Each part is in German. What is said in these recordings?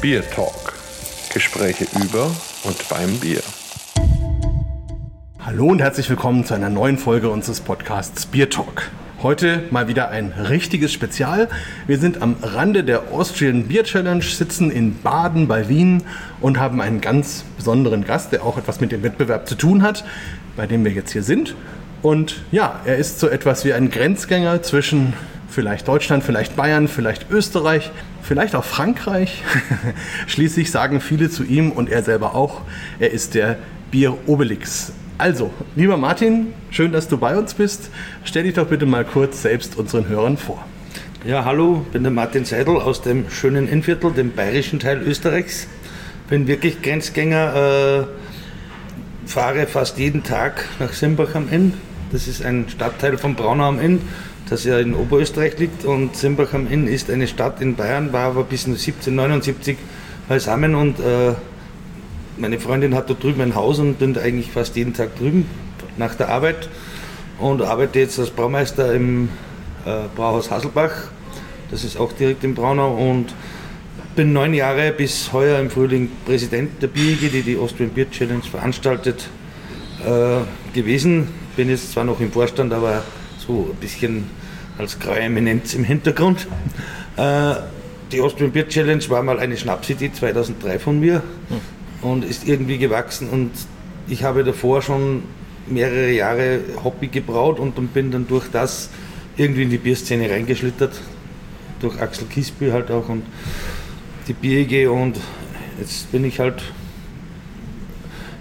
Beer Talk. Gespräche über und beim Bier. Hallo und herzlich willkommen zu einer neuen Folge unseres Podcasts Beer Talk. Heute mal wieder ein richtiges Spezial. Wir sind am Rande der Austrian Beer Challenge, sitzen in Baden bei Wien und haben einen ganz besonderen Gast, der auch etwas mit dem Wettbewerb zu tun hat, bei dem wir jetzt hier sind. Und ja, er ist so etwas wie ein Grenzgänger zwischen vielleicht Deutschland, vielleicht Bayern, vielleicht Österreich, vielleicht auch Frankreich. Schließlich sagen viele zu ihm und er selber auch, er ist der Bier Obelix. Also, lieber Martin, schön, dass du bei uns bist. Stell dich doch bitte mal kurz selbst unseren Hörern vor. Ja, hallo, bin der Martin Seidel aus dem schönen Innviertel, dem bayerischen Teil Österreichs. Bin wirklich Grenzgänger, äh, fahre fast jeden Tag nach Simbach am Inn. Das ist ein Stadtteil von Braunau am Inn das ja in Oberösterreich liegt und Simbach am Inn ist eine Stadt in Bayern, war aber bis 1779 beisammen und äh, meine Freundin hat da drüben ein Haus und bin eigentlich fast jeden Tag drüben nach der Arbeit und arbeite jetzt als Braumeister im äh, Brauhaus Hasselbach. Das ist auch direkt in Braunau und bin neun Jahre bis heuer im Frühling Präsident der BIG, die die Austrian Beer Challenge veranstaltet, äh, gewesen. Bin jetzt zwar noch im Vorstand, aber so ein bisschen als graue Eminenz im Hintergrund. Äh, die Austrian Beer Challenge war mal eine Schnapsidee 2003 von mir und ist irgendwie gewachsen und ich habe davor schon mehrere Jahre Hobby gebraut und bin dann durch das irgendwie in die Bierszene reingeschlittert. Durch Axel Kiesbü halt auch und die BEG und jetzt bin ich halt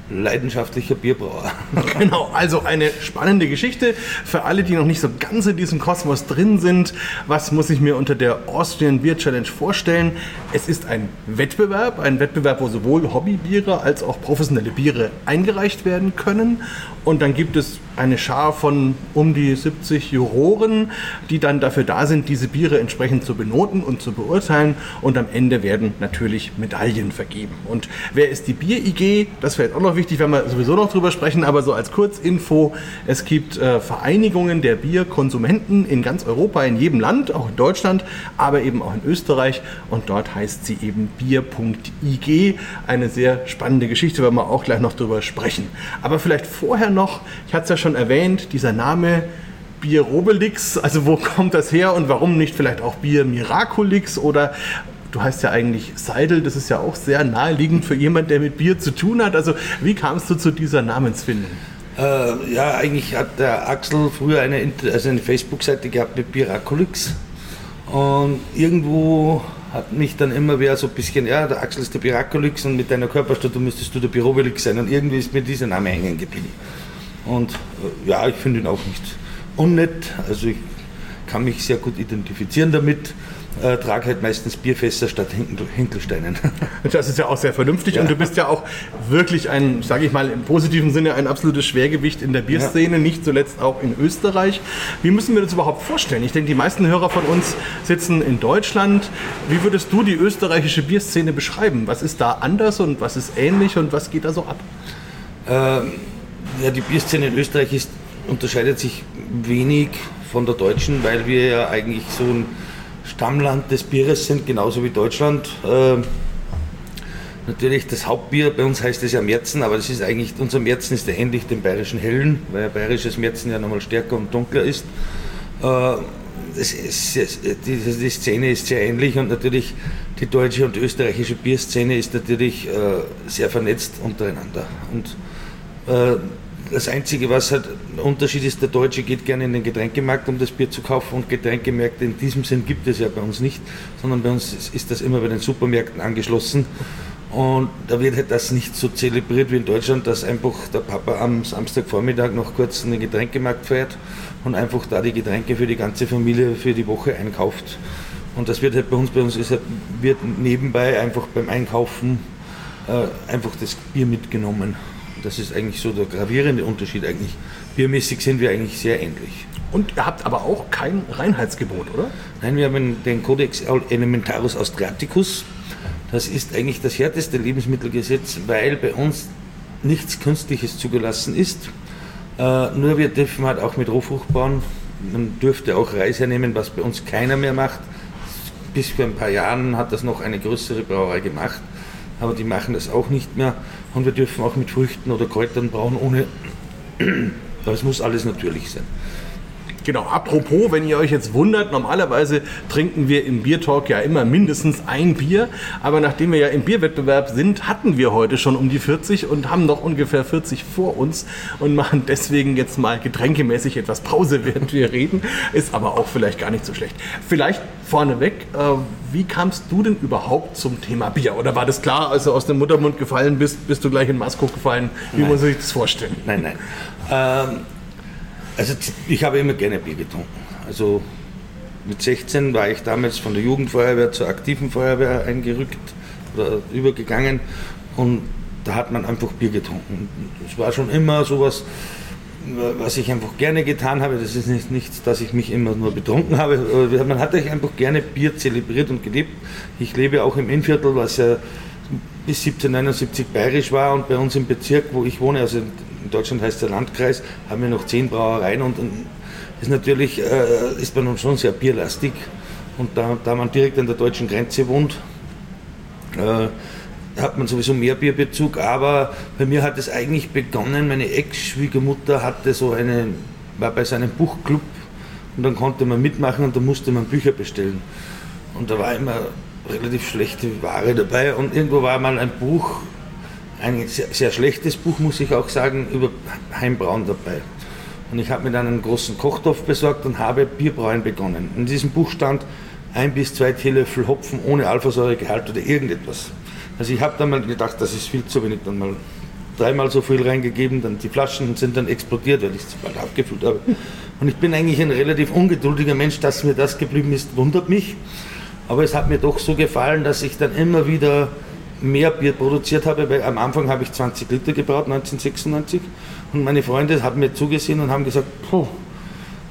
leidenschaftlicher Bierbrauer. Genau, also eine spannende Geschichte für alle, die noch nicht so ganz in diesem Kosmos drin sind. Was muss ich mir unter der Austrian Beer Challenge vorstellen? Es ist ein Wettbewerb, ein Wettbewerb, wo sowohl Hobbybiere als auch professionelle Biere eingereicht werden können. Und dann gibt es eine Schar von um die 70 Juroren, die dann dafür da sind, diese Biere entsprechend zu benoten und zu beurteilen. Und am Ende werden natürlich Medaillen vergeben. Und wer ist die Bier-IG? Das wäre auch noch wichtig, wenn wir sowieso noch drüber sprechen, aber so als Kurzinfo, es gibt äh, Vereinigungen der Bierkonsumenten in ganz Europa, in jedem Land, auch in Deutschland, aber eben auch in Österreich. Und dort heißt sie eben bier.ig. Eine sehr spannende Geschichte, werden wir auch gleich noch drüber sprechen. Aber vielleicht vorher noch, ich hatte es ja schon erwähnt, dieser Name Bier Robelix, also wo kommt das her und warum nicht vielleicht auch Bier Miraculix oder Du heißt ja eigentlich Seidel, das ist ja auch sehr naheliegend für jemanden, der mit Bier zu tun hat. Also wie kamst du zu dieser Namensfindung? Äh, ja, eigentlich hat der Axel früher eine, also eine Facebook-Seite gehabt mit Biraculix. Und irgendwo hat mich dann immer wer so ein bisschen, ja, der Axel ist der Biraculix und mit deiner Körperstatur müsstest du der Birobelix sein. Und irgendwie ist mir dieser Name hängen geblieben. Und äh, ja, ich finde ihn auch nicht unnett. Also ich kann mich sehr gut identifizieren damit äh, trage halt meistens Bierfässer statt Hinkelsteinen. Das ist ja auch sehr vernünftig ja. und du bist ja auch wirklich ein, sage ich mal im positiven Sinne, ein absolutes Schwergewicht in der Bierszene, ja. nicht zuletzt auch in Österreich. Wie müssen wir das überhaupt vorstellen? Ich denke, die meisten Hörer von uns sitzen in Deutschland. Wie würdest du die österreichische Bierszene beschreiben? Was ist da anders und was ist ähnlich und was geht da so ab? Ähm, ja, die Bierszene in Österreich ist, unterscheidet sich wenig von der deutschen, weil wir ja eigentlich so ein Stammland des Bieres sind, genauso wie Deutschland. Äh, natürlich das Hauptbier, bei uns heißt es ja Märzen, aber das ist eigentlich, unser Märzen ist ja ähnlich dem bayerischen Hellen, weil ja bayerisches Märzen ja nochmal stärker und dunkler ist. Äh, ist, die, die, Szene ist sehr ähnlich und natürlich die deutsche und österreichische Bierszene ist natürlich äh, sehr vernetzt untereinander. Und äh, das Einzige, was halt ein Unterschied ist, der Deutsche geht gerne in den Getränkemarkt, um das Bier zu kaufen und Getränkemärkte in diesem Sinn gibt es ja bei uns nicht, sondern bei uns ist das immer bei den Supermärkten angeschlossen. Und da wird halt das nicht so zelebriert wie in Deutschland, dass einfach der Papa am Samstagvormittag noch kurz in den Getränkemarkt fährt und einfach da die Getränke für die ganze Familie für die Woche einkauft. Und das wird halt bei uns, bei uns ist halt, wird nebenbei einfach beim Einkaufen äh, einfach das Bier mitgenommen. Das ist eigentlich so der gravierende Unterschied eigentlich. Biermäßig sind wir eigentlich sehr ähnlich. Und ihr habt aber auch kein Reinheitsgebot, oder? Nein, wir haben den Codex Elementarus Austriaticus. Das ist eigentlich das härteste Lebensmittelgesetz, weil bei uns nichts Künstliches zugelassen ist. Äh, nur wir dürfen halt auch mit Rohfrucht bauen. Man dürfte auch Reis hernehmen, was bei uns keiner mehr macht. bis vor ein paar Jahren hat das noch eine größere Brauerei gemacht, aber die machen das auch nicht mehr. Und wir dürfen auch mit Früchten oder Kräutern brauen, ohne. Das muss alles natürlich sein. Genau, apropos, wenn ihr euch jetzt wundert, normalerweise trinken wir im Biertalk ja immer mindestens ein Bier, aber nachdem wir ja im Bierwettbewerb sind, hatten wir heute schon um die 40 und haben noch ungefähr 40 vor uns und machen deswegen jetzt mal getränkemäßig etwas Pause, während wir reden, ist aber auch vielleicht gar nicht so schlecht. Vielleicht vorneweg, äh, wie kamst du denn überhaupt zum Thema Bier? Oder war das klar, als du aus dem Muttermund gefallen bist, bist du gleich in Masko gefallen? Wie Nein. muss man sich das vorstellen? Nein, nein. Ähm, also ich habe immer gerne Bier getrunken. Also mit 16 war ich damals von der Jugendfeuerwehr zur aktiven Feuerwehr eingerückt oder übergegangen und da hat man einfach Bier getrunken. Es war schon immer sowas, was ich einfach gerne getan habe. Das ist nicht nichts, dass ich mich immer nur betrunken habe. Man hat einfach gerne Bier zelebriert und gelebt. Ich lebe auch im Innviertel, was ja bis 1779 bayerisch war und bei uns im Bezirk, wo ich wohne, also in Deutschland heißt der Landkreis, haben wir noch zehn Brauereien und ist natürlich äh, ist man nun schon sehr bierlastig. Und da, da man direkt an der deutschen Grenze wohnt, äh, hat man sowieso mehr Bierbezug, aber bei mir hat es eigentlich begonnen, meine Ex-Schwiegermutter hatte so eine, war bei seinem Buchclub und dann konnte man mitmachen und da musste man Bücher bestellen. Und da war immer relativ schlechte Ware dabei. Und irgendwo war mal ein Buch, ein sehr, sehr schlechtes Buch, muss ich auch sagen, über Heimbrauen dabei. Und ich habe mir dann einen großen Kochtopf besorgt und habe Bierbrauen begonnen. In diesem Buch stand ein bis zwei Teelöffel Hopfen ohne Alphasäuregehalt oder irgendetwas. Also ich habe dann mal gedacht, das ist viel zu wenig, dann mal dreimal so viel reingegeben, dann die Flaschen sind dann explodiert, weil ich es bald abgefüllt habe. Und ich bin eigentlich ein relativ ungeduldiger Mensch, dass mir das geblieben ist, wundert mich. Aber es hat mir doch so gefallen, dass ich dann immer wieder mehr Bier produziert habe, weil am Anfang habe ich 20 Liter gebraut, 1996. Und meine Freunde haben mir zugesehen und haben gesagt, puh,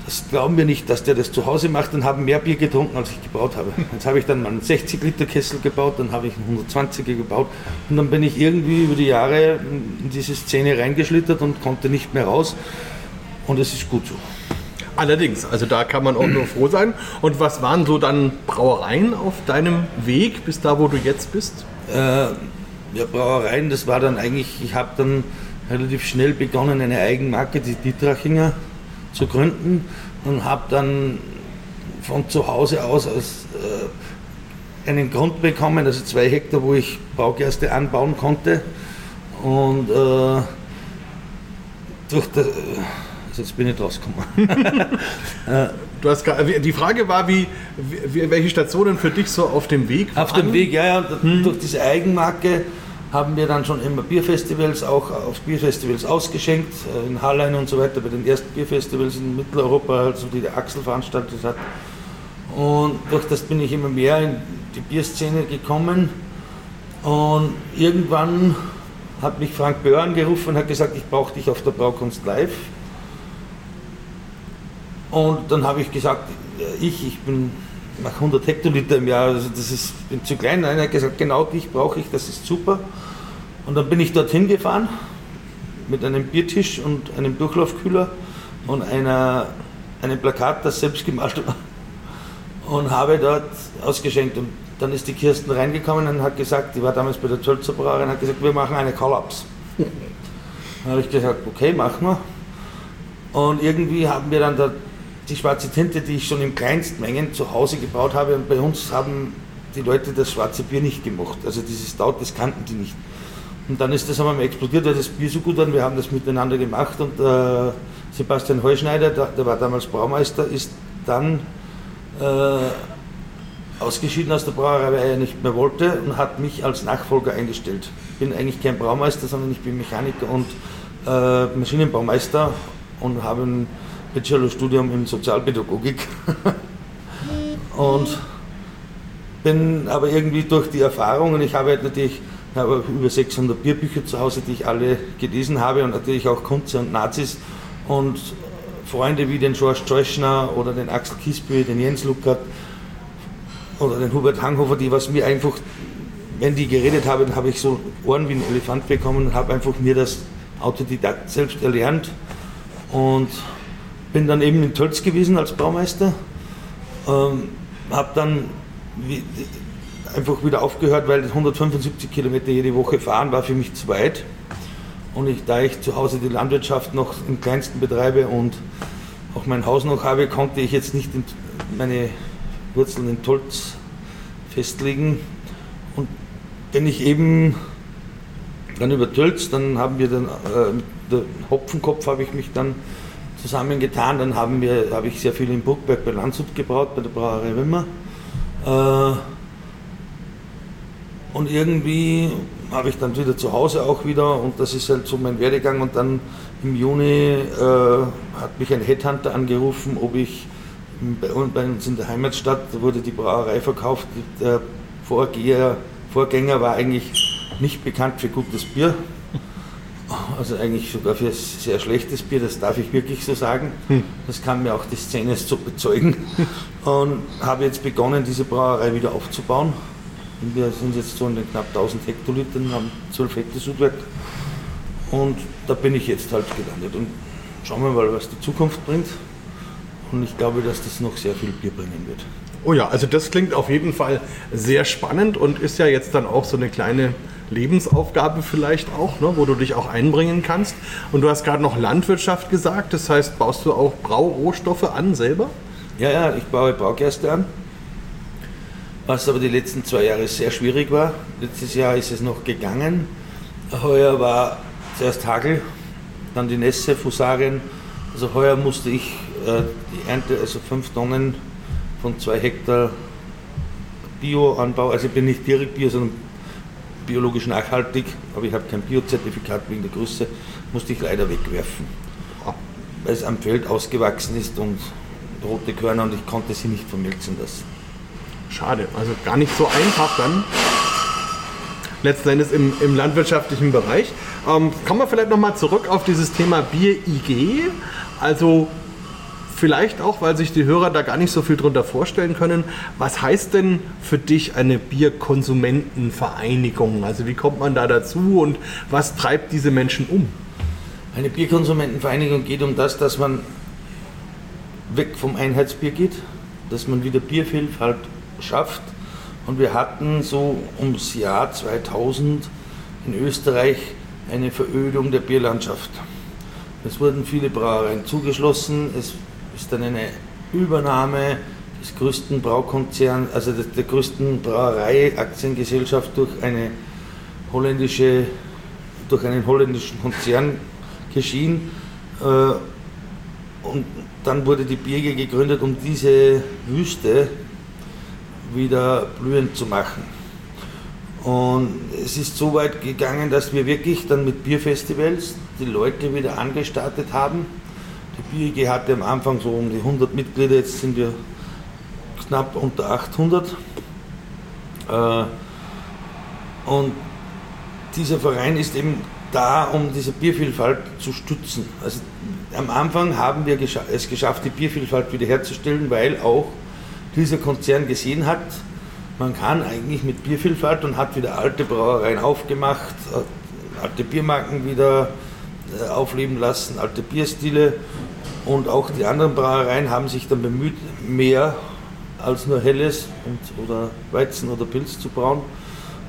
das glauben wir nicht, dass der das zu Hause macht und haben mehr Bier getrunken, als ich gebraut habe. Jetzt habe ich dann mal einen 60 Liter Kessel gebaut, dann habe ich einen 120er gebaut und dann bin ich irgendwie über die Jahre in diese Szene reingeschlittert und konnte nicht mehr raus. Und es ist gut so. Allerdings, also da kann man auch nur froh sein. Und was waren so dann Brauereien auf deinem Weg bis da, wo du jetzt bist? Äh, ja, Brauereien, das war dann eigentlich, ich habe dann relativ schnell begonnen, eine Eigenmarke, die Dietrachinger, zu gründen und habe dann von zu Hause aus, aus äh, einen Grund bekommen, also zwei Hektar, wo ich Baugerste anbauen konnte. Und äh, durch das, also jetzt bin ich rausgekommen. Du hast, gar- die Frage war, wie, wie, welche Stationen für dich so auf dem Weg Auf waren? dem Weg, ja, ja, und durch diese Eigenmarke haben wir dann schon immer Bierfestivals, auch auf Bierfestivals ausgeschenkt, äh, in Hallein und so weiter, bei den ersten Bierfestivals in Mitteleuropa, also die der Axel veranstaltet hat. Und durch das bin ich immer mehr in die Bierszene gekommen. Und irgendwann hat mich Frank Böhr angerufen und hat gesagt, ich brauche dich auf der Braukunst live. Und dann habe ich gesagt, äh, ich, ich bin mache 100 Hektoliter im Jahr, also das ist bin zu klein. Einer hat gesagt, genau dich brauche ich, das ist super. Und dann bin ich dorthin gefahren mit einem Biertisch und einem Durchlaufkühler und einer, einem Plakat, das selbst gemalt war. Und habe dort ausgeschenkt. Und dann ist die Kirsten reingekommen und hat gesagt, die war damals bei der Tölzer Brauerei und hat gesagt, wir machen eine Call-Ups. Dann habe ich gesagt, okay, machen wir. Und irgendwie haben wir dann da die schwarze Tinte, die ich schon in Kleinstmengen zu Hause gebaut habe. Und bei uns haben die Leute das schwarze Bier nicht gemocht. Also dieses Stout, das kannten die nicht. Und dann ist das einmal explodiert, weil das Bier so gut war. Wir haben das miteinander gemacht und äh, Sebastian Heuschneider, der, der war damals Braumeister, ist dann äh, ausgeschieden aus der Brauerei, weil er nicht mehr wollte und hat mich als Nachfolger eingestellt. Ich bin eigentlich kein Braumeister, sondern ich bin Mechaniker und äh, Maschinenbaumeister und habe ein Bachelorstudium in Sozialpädagogik. und bin aber irgendwie durch die Erfahrungen, ich habe halt natürlich ich habe über 600 Bierbücher zu Hause, die ich alle gelesen habe und natürlich auch Kunze und Nazis und Freunde wie den George Teuschner oder den Axel Kiesbühl, den Jens Luckert oder den Hubert Hanghofer, die was mir einfach, wenn die geredet haben, habe ich so Ohren wie ein Elefant bekommen und habe einfach mir das Autodidakt selbst erlernt und bin dann eben in Tölz gewesen als Baumeister. Ähm, habe dann wie, einfach wieder aufgehört, weil 175 Kilometer jede Woche fahren war für mich zu weit. Und ich, da ich zu Hause die Landwirtschaft noch im kleinsten betreibe und auch mein Haus noch habe, konnte ich jetzt nicht meine Wurzeln in Tolz festlegen. Und wenn ich eben dann über Tölz, dann haben wir dann, äh, der Hopfenkopf habe ich mich dann zusammengetan, dann haben wir, habe ich sehr viel in Burgberg bei Landshut gebraut, bei der Brauerei Wimmer. Äh, und irgendwie habe ich dann wieder zu Hause auch wieder und das ist halt so mein Werdegang und dann im Juni äh, hat mich ein Headhunter angerufen, ob ich bei uns in der Heimatstadt, da wurde die Brauerei verkauft, der Vorgänger, Vorgänger war eigentlich nicht bekannt für gutes Bier, also eigentlich sogar für sehr schlechtes Bier, das darf ich wirklich so sagen. Hm. Das kann mir auch die Szene so bezeugen. Und habe jetzt begonnen, diese Brauerei wieder aufzubauen. Und wir sind jetzt so in den knapp 1000 Hektolitern, haben 12 Hektar Sudwerk. Und da bin ich jetzt halt gelandet. Und schauen wir mal, was die Zukunft bringt. Und ich glaube, dass das noch sehr viel Bier bringen wird. Oh ja, also das klingt auf jeden Fall sehr spannend und ist ja jetzt dann auch so eine kleine Lebensaufgabe vielleicht auch, ne, wo du dich auch einbringen kannst. Und du hast gerade noch Landwirtschaft gesagt, das heißt, baust du auch Braurohstoffe an selber? Ja, ja, ich baue Braugerste an, was aber die letzten zwei Jahre sehr schwierig war. Letztes Jahr ist es noch gegangen. Heuer war zuerst Hagel, dann die Nässe, Fusarien. Also heuer musste ich äh, die Ernte, also fünf Tonnen von zwei Hektar Bio-Anbau, also ich bin nicht direkt Bio, sondern biologisch nachhaltig, aber ich habe kein Biozertifikat wegen der Größe, musste ich leider wegwerfen, weil es am Feld ausgewachsen ist und rote Körner und ich konnte sie nicht vermelzen lassen. Schade, also gar nicht so einfach dann. Letzten Endes im, im landwirtschaftlichen Bereich. Ähm, kommen wir vielleicht nochmal zurück auf dieses Thema Bier-IG. Also vielleicht auch, weil sich die Hörer da gar nicht so viel drunter vorstellen können, was heißt denn für dich eine Bierkonsumentenvereinigung? Also wie kommt man da dazu und was treibt diese Menschen um? Eine Bierkonsumentenvereinigung geht um das, dass man weg vom Einheitsbier geht, dass man wieder Biervielfalt schafft. Und wir hatten so ums Jahr 2000 in Österreich eine Verödung der Bierlandschaft. Es wurden viele Brauereien zugeschlossen, es ist dann eine Übernahme des größten Braukonzerns, also der größten Brauerei-Aktiengesellschaft durch eine holländische, durch einen holländischen Konzern geschehen. Äh, und dann wurde die Birge gegründet, um diese Wüste wieder blühend zu machen. Und es ist so weit gegangen, dass wir wirklich dann mit Bierfestivals die Leute wieder angestartet haben die BIG hatte am Anfang so um die 100 Mitglieder, jetzt sind wir knapp unter 800. Äh, und dieser Verein ist eben da, um diese Biervielfalt zu stützen. Also am Anfang haben wir es geschafft, die Biervielfalt wiederherzustellen, weil auch dieser Konzern gesehen hat, man kann eigentlich mit Biervielfalt und hat wieder alte Brauereien aufgemacht, äh, alte Biermarken wieder äh, aufleben lassen, alte Bierstile und auch die anderen Brauereien haben sich dann bemüht, mehr als nur Helles und, oder Weizen oder Pilz zu brauen.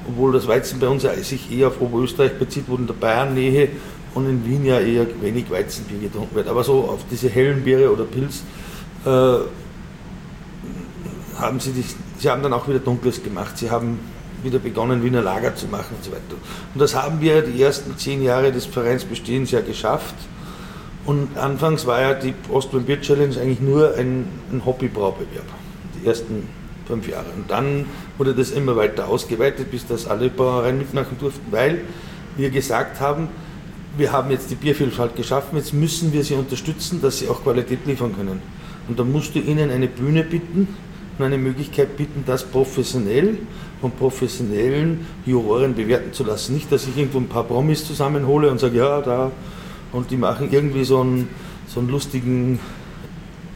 Obwohl das Weizen bei uns sich eher auf Oberösterreich bezieht, wo in der Bayern-Nähe und in Wien ja eher wenig Weizenbier getrunken wird. Aber so auf diese hellen Biere oder Pilz äh, haben sie, die, sie haben dann auch wieder Dunkles gemacht. Sie haben wieder begonnen, Wiener Lager zu machen und so weiter. Und das haben wir die ersten zehn Jahre des Vereinsbestehens ja geschafft. Und anfangs war ja die Austrian Beer Challenge eigentlich nur ein, ein Hobbybraubewerb, die ersten fünf Jahre. Und dann wurde das immer weiter ausgeweitet, bis das alle Brauereien mitmachen durften, weil wir gesagt haben, wir haben jetzt die Biervielfalt geschaffen, jetzt müssen wir sie unterstützen, dass sie auch Qualität liefern können. Und dann musst du ihnen eine Bühne bieten und eine Möglichkeit bieten, das professionell von professionellen Juroren bewerten zu lassen. Nicht, dass ich irgendwo ein paar Promis zusammenhole und sage, ja, da und die machen irgendwie so einen, so einen lustigen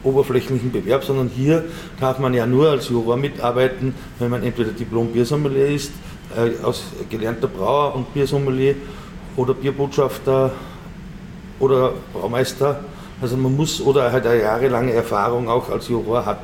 oberflächlichen Bewerb, sondern hier darf man ja nur als Juror mitarbeiten, wenn man entweder Diplom-Biersommelier ist, äh, aus gelernter Brauer und Biersommelier oder Bierbotschafter oder Braumeister. Also man muss oder halt eine jahrelange Erfahrung auch als Juror hat,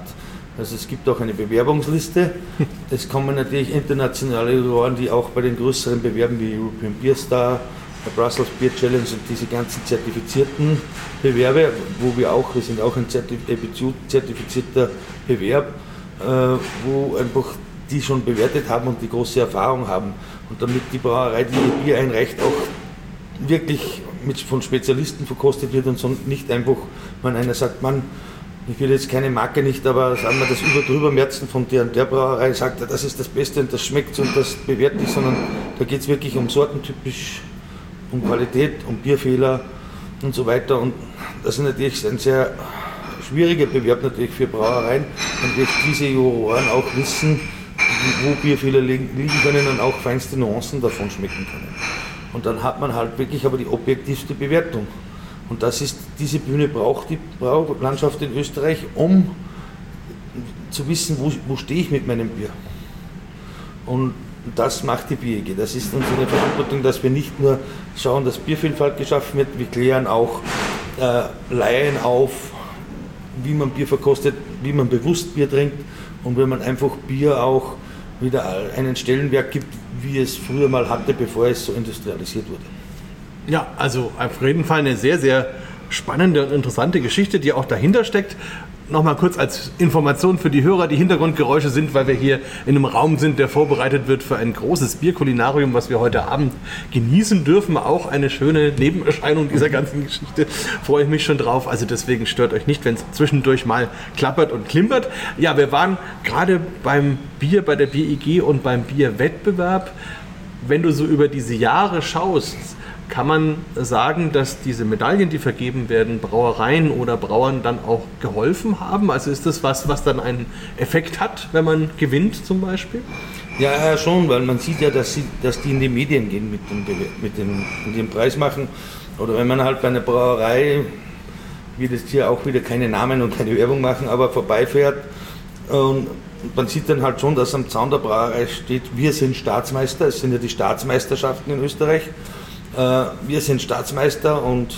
Also es gibt auch eine Bewerbungsliste. Es kommen natürlich internationale Juroren, die auch bei den größeren Bewerben wie European Beer Star, der Brussels Beer Challenge und diese ganzen zertifizierten Bewerbe, wo wir auch, wir sind auch ein zertifizierter Bewerb, äh, wo einfach die schon bewertet haben und die große Erfahrung haben. Und damit die Brauerei, die ihr Bier einreicht, auch wirklich mit, von Spezialisten verkostet wird und nicht einfach, wenn einer sagt, man, ich will jetzt keine Marke nicht, aber sagen wir das über drüber Merzen von der und der Brauerei sagt, das ist das Beste und das schmeckt und das bewerte ich, sondern da geht es wirklich um sortentypisch, um Qualität, um Bierfehler und so weiter. Und das ist natürlich ein sehr schwieriger Bewerb natürlich für Brauereien, durch diese Juroren auch wissen, wo Bierfehler liegen können und auch feinste Nuancen davon schmecken können. Und dann hat man halt wirklich aber die objektivste Bewertung. Und das ist, diese Bühne braucht die Braulandschaft in Österreich, um zu wissen, wo, wo stehe ich mit meinem Bier. Und das macht die BIEG. Das ist unsere Verantwortung, dass wir nicht nur schauen, dass Biervielfalt geschaffen wird, wir klären auch äh, Laien auf, wie man Bier verkostet, wie man bewusst Bier trinkt und wenn man einfach Bier auch wieder einen Stellenwert gibt, wie es früher mal hatte, bevor es so industrialisiert wurde. Ja, also auf jeden Fall eine sehr, sehr spannende und interessante Geschichte, die auch dahinter steckt. Nochmal kurz als Information für die Hörer, die Hintergrundgeräusche sind, weil wir hier in einem Raum sind, der vorbereitet wird für ein großes Bierkulinarium, was wir heute Abend genießen dürfen. Auch eine schöne Nebenerscheinung dieser ganzen Geschichte. Freue ich mich schon drauf. Also deswegen stört euch nicht, wenn es zwischendurch mal klappert und klimpert. Ja, wir waren gerade beim Bier, bei der BIG und beim Bierwettbewerb. Wenn du so über diese Jahre schaust, kann man sagen, dass diese Medaillen, die vergeben werden, Brauereien oder Brauern dann auch geholfen haben? Also ist das was, was dann einen Effekt hat, wenn man gewinnt zum Beispiel? Ja, ja schon, weil man sieht ja, dass, sie, dass die in die Medien gehen mit dem, mit, dem, mit dem Preis machen. Oder wenn man halt bei einer Brauerei, wird jetzt hier auch wieder keine Namen und keine Werbung machen, aber vorbeifährt und man sieht dann halt schon, dass am Zaun der Brauerei steht, wir sind Staatsmeister, es sind ja die Staatsmeisterschaften in Österreich. Äh, wir sind Staatsmeister und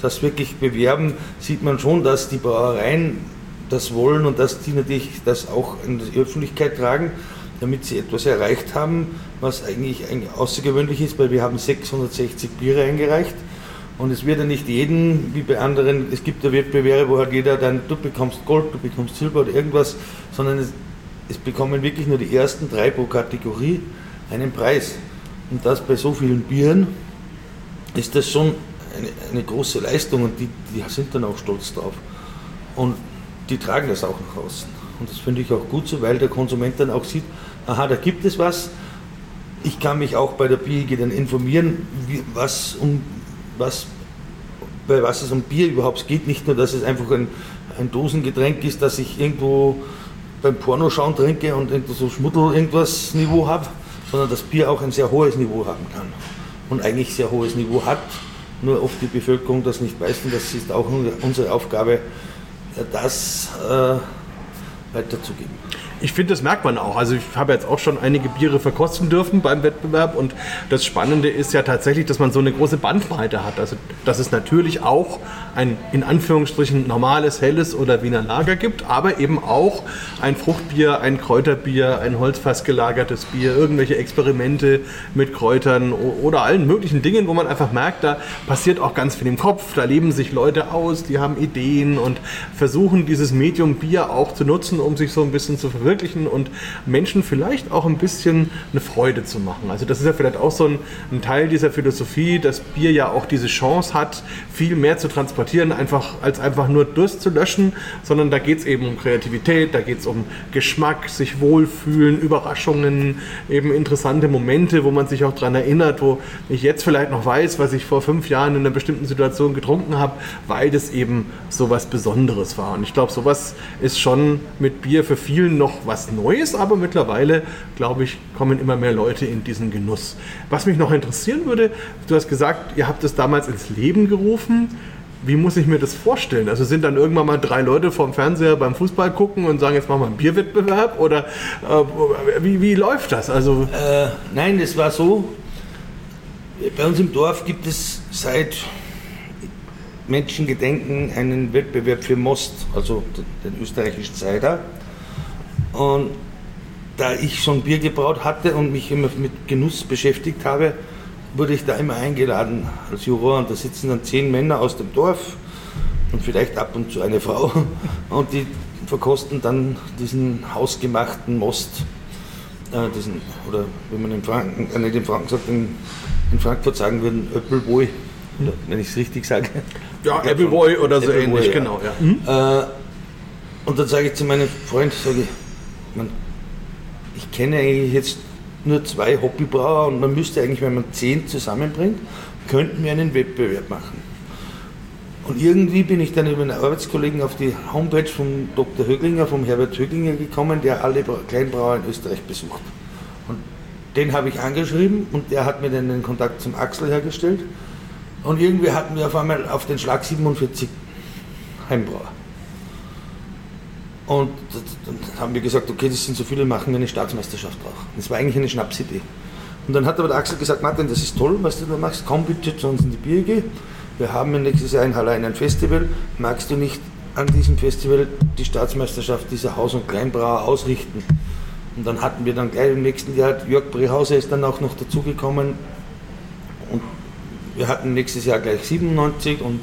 das wirklich bewerben, sieht man schon, dass die Brauereien das wollen und dass die natürlich das auch in die Öffentlichkeit tragen, damit sie etwas erreicht haben, was eigentlich außergewöhnlich ist, weil wir haben 660 Biere eingereicht und es wird ja nicht jeden, wie bei anderen, es gibt ja Wettbewerbe, wo halt jeder dann, du bekommst Gold, du bekommst Silber oder irgendwas, sondern es, es bekommen wirklich nur die ersten drei pro Kategorie einen Preis. Und das bei so vielen Bieren ist das schon eine, eine große Leistung und die, die sind dann auch stolz drauf. Und die tragen das auch nach außen. Und das finde ich auch gut so, weil der Konsument dann auch sieht, aha, da gibt es was. Ich kann mich auch bei der BIG dann informieren, wie, was um, was, bei was es um Bier überhaupt geht. Nicht nur, dass es einfach ein, ein Dosengetränk ist, das ich irgendwo beim Pornoschauen trinke und irgendwo so Schmuddel irgendwas Niveau habe, sondern dass Bier auch ein sehr hohes Niveau haben kann und eigentlich sehr hohes Niveau hat, nur oft die Bevölkerung das nicht weiß und das ist auch unsere Aufgabe, das äh, weiterzugeben. Ich finde, das merkt man auch. Also ich habe jetzt auch schon einige Biere verkosten dürfen beim Wettbewerb und das Spannende ist ja tatsächlich, dass man so eine große Bandbreite hat. Also dass es natürlich auch ein in Anführungsstrichen normales, helles oder Wiener Lager gibt, aber eben auch ein Fruchtbier, ein Kräuterbier, ein Holzfass gelagertes Bier, irgendwelche Experimente mit Kräutern oder allen möglichen Dingen, wo man einfach merkt, da passiert auch ganz viel im Kopf, da leben sich Leute aus, die haben Ideen und versuchen dieses Medium Bier auch zu nutzen, um sich so ein bisschen zu verwirklichen verwirklichen und Menschen vielleicht auch ein bisschen eine Freude zu machen. Also das ist ja vielleicht auch so ein, ein Teil dieser Philosophie, dass Bier ja auch diese Chance hat, viel mehr zu transportieren, einfach, als einfach nur Durst zu löschen, sondern da geht es eben um Kreativität, da geht es um Geschmack, sich wohlfühlen, Überraschungen, eben interessante Momente, wo man sich auch daran erinnert, wo ich jetzt vielleicht noch weiß, was ich vor fünf Jahren in einer bestimmten Situation getrunken habe, weil das eben so was Besonderes war. Und ich glaube, sowas ist schon mit Bier für vielen noch was Neues, aber mittlerweile, glaube ich, kommen immer mehr Leute in diesen Genuss. Was mich noch interessieren würde, du hast gesagt, ihr habt es damals ins Leben gerufen. Wie muss ich mir das vorstellen? Also sind dann irgendwann mal drei Leute vorm Fernseher beim Fußball gucken und sagen, jetzt machen wir einen Bierwettbewerb? Oder äh, wie, wie läuft das? Also äh, nein, es war so, bei uns im Dorf gibt es seit Menschengedenken einen Wettbewerb für Most, also den österreichischen Cider. Und da ich schon Bier gebraut hatte und mich immer mit Genuss beschäftigt habe, wurde ich da immer eingeladen als Juror. Und da sitzen dann zehn Männer aus dem Dorf und vielleicht ab und zu eine Frau. Und die verkosten dann diesen hausgemachten Most, äh, diesen, oder wie man in Franken, äh, nicht in Franken sagt, in, in Frankfurt sagen würden, Öppelboy, oder, wenn ich es richtig sage. Ja, Appleboy oder so Appleboy, ähnlich, ja. genau. Ja. Mhm. Äh, und dann sage ich zu meinem Freund, sage ich, man, ich kenne eigentlich jetzt nur zwei Hobbybrauer und man müsste eigentlich, wenn man zehn zusammenbringt, könnten wir einen Wettbewerb machen. Und irgendwie bin ich dann über einen Arbeitskollegen auf die Homepage vom Dr. Höglinger, vom Herbert Höglinger gekommen, der alle Bra- Kleinbrauer in Österreich besucht. Und den habe ich angeschrieben und der hat mir dann den Kontakt zum Axel hergestellt. Und irgendwie hatten wir auf einmal auf den Schlag 47 Heimbrauer. Und dann haben wir gesagt, okay, das sind so viele, machen wir eine Staatsmeisterschaft drauf. Das war eigentlich eine Schnapsidee. Und dann hat aber der Axel gesagt, Martin, das ist toll, was du da machst, komm bitte zu uns in die Bierge. Wir haben nächstes Jahr in Hallein ein Festival. Magst du nicht an diesem Festival die Staatsmeisterschaft dieser Haus- und Kleinbrauer ausrichten? Und dann hatten wir dann gleich im nächsten Jahr, Jörg Brehauser ist dann auch noch dazugekommen. Und wir hatten nächstes Jahr gleich 97 und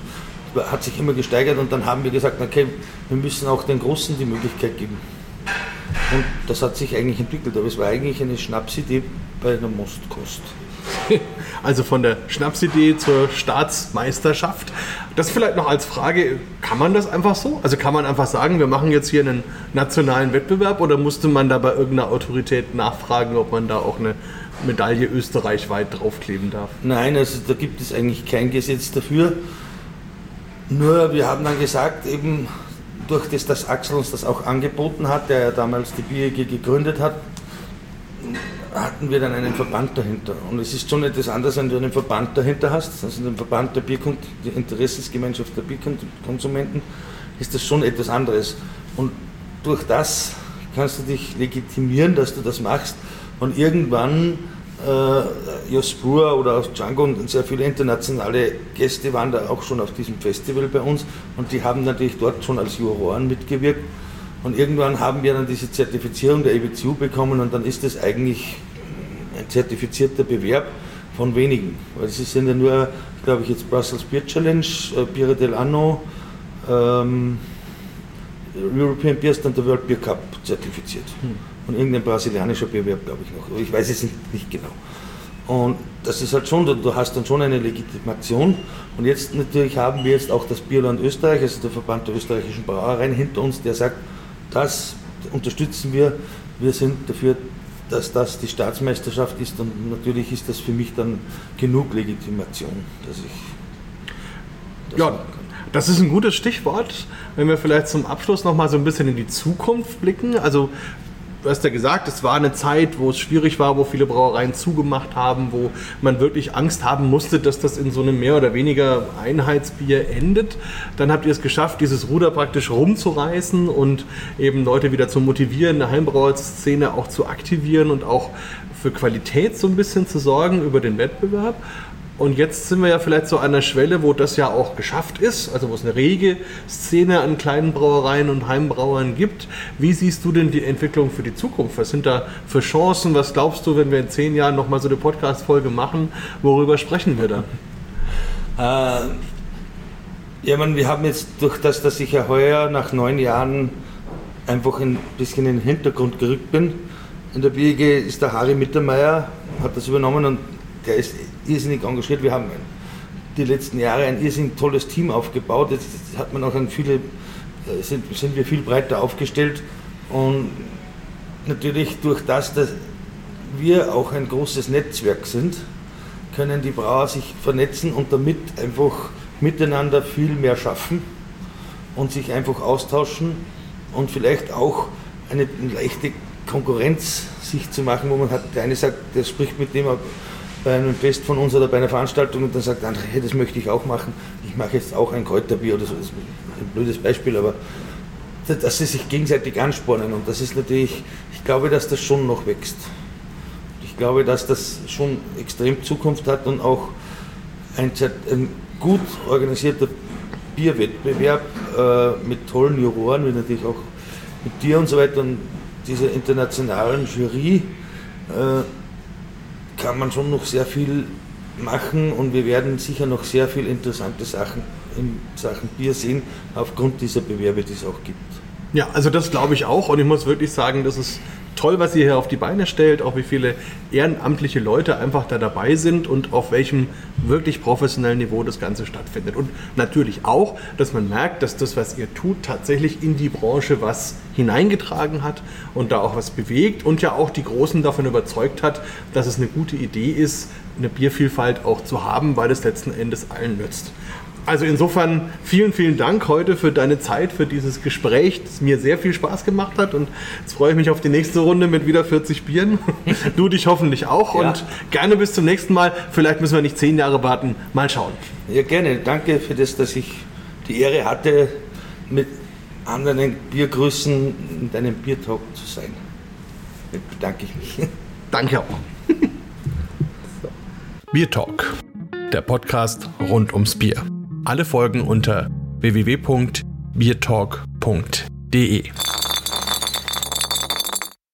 hat sich immer gesteigert und dann haben wir gesagt, okay, wir müssen auch den Großen die Möglichkeit geben. Und das hat sich eigentlich entwickelt, aber es war eigentlich eine Schnapsidee bei einer Mostkost. Also von der Schnapsidee zur Staatsmeisterschaft. Das vielleicht noch als Frage, kann man das einfach so? Also kann man einfach sagen, wir machen jetzt hier einen nationalen Wettbewerb oder musste man da bei irgendeiner Autorität nachfragen, ob man da auch eine Medaille österreichweit draufkleben darf? Nein, also da gibt es eigentlich kein Gesetz dafür. Nur wir haben dann gesagt, eben durch das, dass Axel uns das auch angeboten hat, der ja damals die BIG gegründet hat, hatten wir dann einen Verband dahinter. Und es ist schon etwas anderes, wenn du einen Verband dahinter hast, also den Verband der Bierkon die Interessensgemeinschaft der Bierkonsumenten, ist das schon etwas anderes. Und durch das kannst du dich legitimieren, dass du das machst. Und irgendwann, äh, Jos Brewer oder auch Django und sehr viele internationale Gäste waren da auch schon auf diesem Festival bei uns und die haben natürlich dort schon als Juroren mitgewirkt. Und irgendwann haben wir dann diese Zertifizierung der EBCU bekommen und dann ist das eigentlich ein zertifizierter Bewerb von wenigen. Weil es sind ja nur, glaube ich, jetzt Brussels Beer Challenge, äh, Biere del Anno, ähm, European Beer Stand der World Beer Cup zertifiziert. Und irgendein brasilianischer Bewerb, glaube ich noch. Ich weiß es nicht, nicht genau. Und das ist halt schon, du- hast dann schon eine Legitimation. Und jetzt natürlich haben wir jetzt auch das Bierland Österreich, also der Verband der österreichischen Brauereien hinter uns, der sagt, das unterstützen wir. Wir sind dafür, dass das die Staatsmeisterschaft ist. Und natürlich ist das für mich dann genug Legitimation, dass ich das Ja, machen kann. das ist ein gutes Stichwort, wenn wir vielleicht zum Abschluss noch mal so ein bisschen in die Zukunft blicken. Also du hast ja gesagt, es war eine Zeit, wo es schwierig war, wo viele Brauereien zugemacht haben, wo man wirklich Angst haben musste, dass das in so einem mehr oder weniger Einheitsbier endet. Dann habt ihr es geschafft, dieses Ruder praktisch rumzureißen und eben Leute wieder zu motivieren, eine Heimbrauerszene auch zu aktivieren und auch für Qualität so ein bisschen zu sorgen über den Wettbewerb. Und jetzt sind wir ja vielleicht so an der Schwelle, wo das ja auch geschafft ist, also wo es eine rege Szene an kleinen Brauereien und Heimbrauern gibt. Wie siehst du denn die Entwicklung für die Zukunft? Was sind da für Chancen? Was glaubst du, wenn wir in zehn Jahren nochmal so eine Podcast-Folge machen? Worüber sprechen wir dann? Äh, ja, man, wir haben jetzt durch das, dass ich ja heuer nach neun Jahren einfach ein bisschen in den Hintergrund gerückt bin. In der BEG ist der Harry Mittermeier, hat das übernommen und der ist irrsinnig engagiert. Wir haben die letzten Jahre ein irrsinnig tolles Team aufgebaut. Jetzt hat man auch an viele, äh, sind, sind wir viel breiter aufgestellt und natürlich durch das, dass wir auch ein großes Netzwerk sind, können die Brauer sich vernetzen und damit einfach miteinander viel mehr schaffen und sich einfach austauschen und vielleicht auch eine leichte Konkurrenz sich zu machen, wo man hat, der eine sagt, der spricht mit dem bei einem Fest von uns oder bei einer Veranstaltung und dann sagt hey, das möchte ich auch machen, ich mache jetzt auch ein Kräuterbier oder so, das ist ein blödes Beispiel, aber dass sie sich gegenseitig anspornen und das ist natürlich, ich glaube, dass das schon noch wächst. Ich glaube, dass das schon extrem Zukunft hat und auch ein, ein gut organisierter Bierwettbewerb äh, mit tollen Juroren, wie natürlich auch mit dir und so weiter. Und dieser internationalen Jury äh, kann man schon noch sehr viel machen und wir werden sicher noch sehr viele interessante Sachen in Sachen Bier sehen, aufgrund dieser Bewerbe, die es auch gibt. Ja, also das glaube ich auch und ich muss wirklich sagen, das ist toll, was ihr hier auf die Beine stellt, auch wie viele ehrenamtliche Leute einfach da dabei sind und auf welchem wirklich professionellen Niveau das Ganze stattfindet. Und natürlich auch, dass man merkt, dass das, was ihr tut, tatsächlich in die Branche was hineingetragen hat und da auch was bewegt und ja auch die Großen davon überzeugt hat, dass es eine gute Idee ist, eine Biervielfalt auch zu haben, weil es letzten Endes allen nützt. Also insofern vielen, vielen Dank heute für deine Zeit, für dieses Gespräch, das mir sehr viel Spaß gemacht hat. Und jetzt freue ich mich auf die nächste Runde mit wieder 40 Bieren. Du dich hoffentlich auch. Ja. Und gerne bis zum nächsten Mal. Vielleicht müssen wir nicht zehn Jahre warten. Mal schauen. Ja, gerne. Danke für das, dass ich die Ehre hatte, mit anderen Biergrößen in deinem Biertalk zu sein. Damit bedanke ich mich. Danke auch. so. Biertalk, der Podcast rund ums Bier. Alle Folgen unter www.biertalk.de.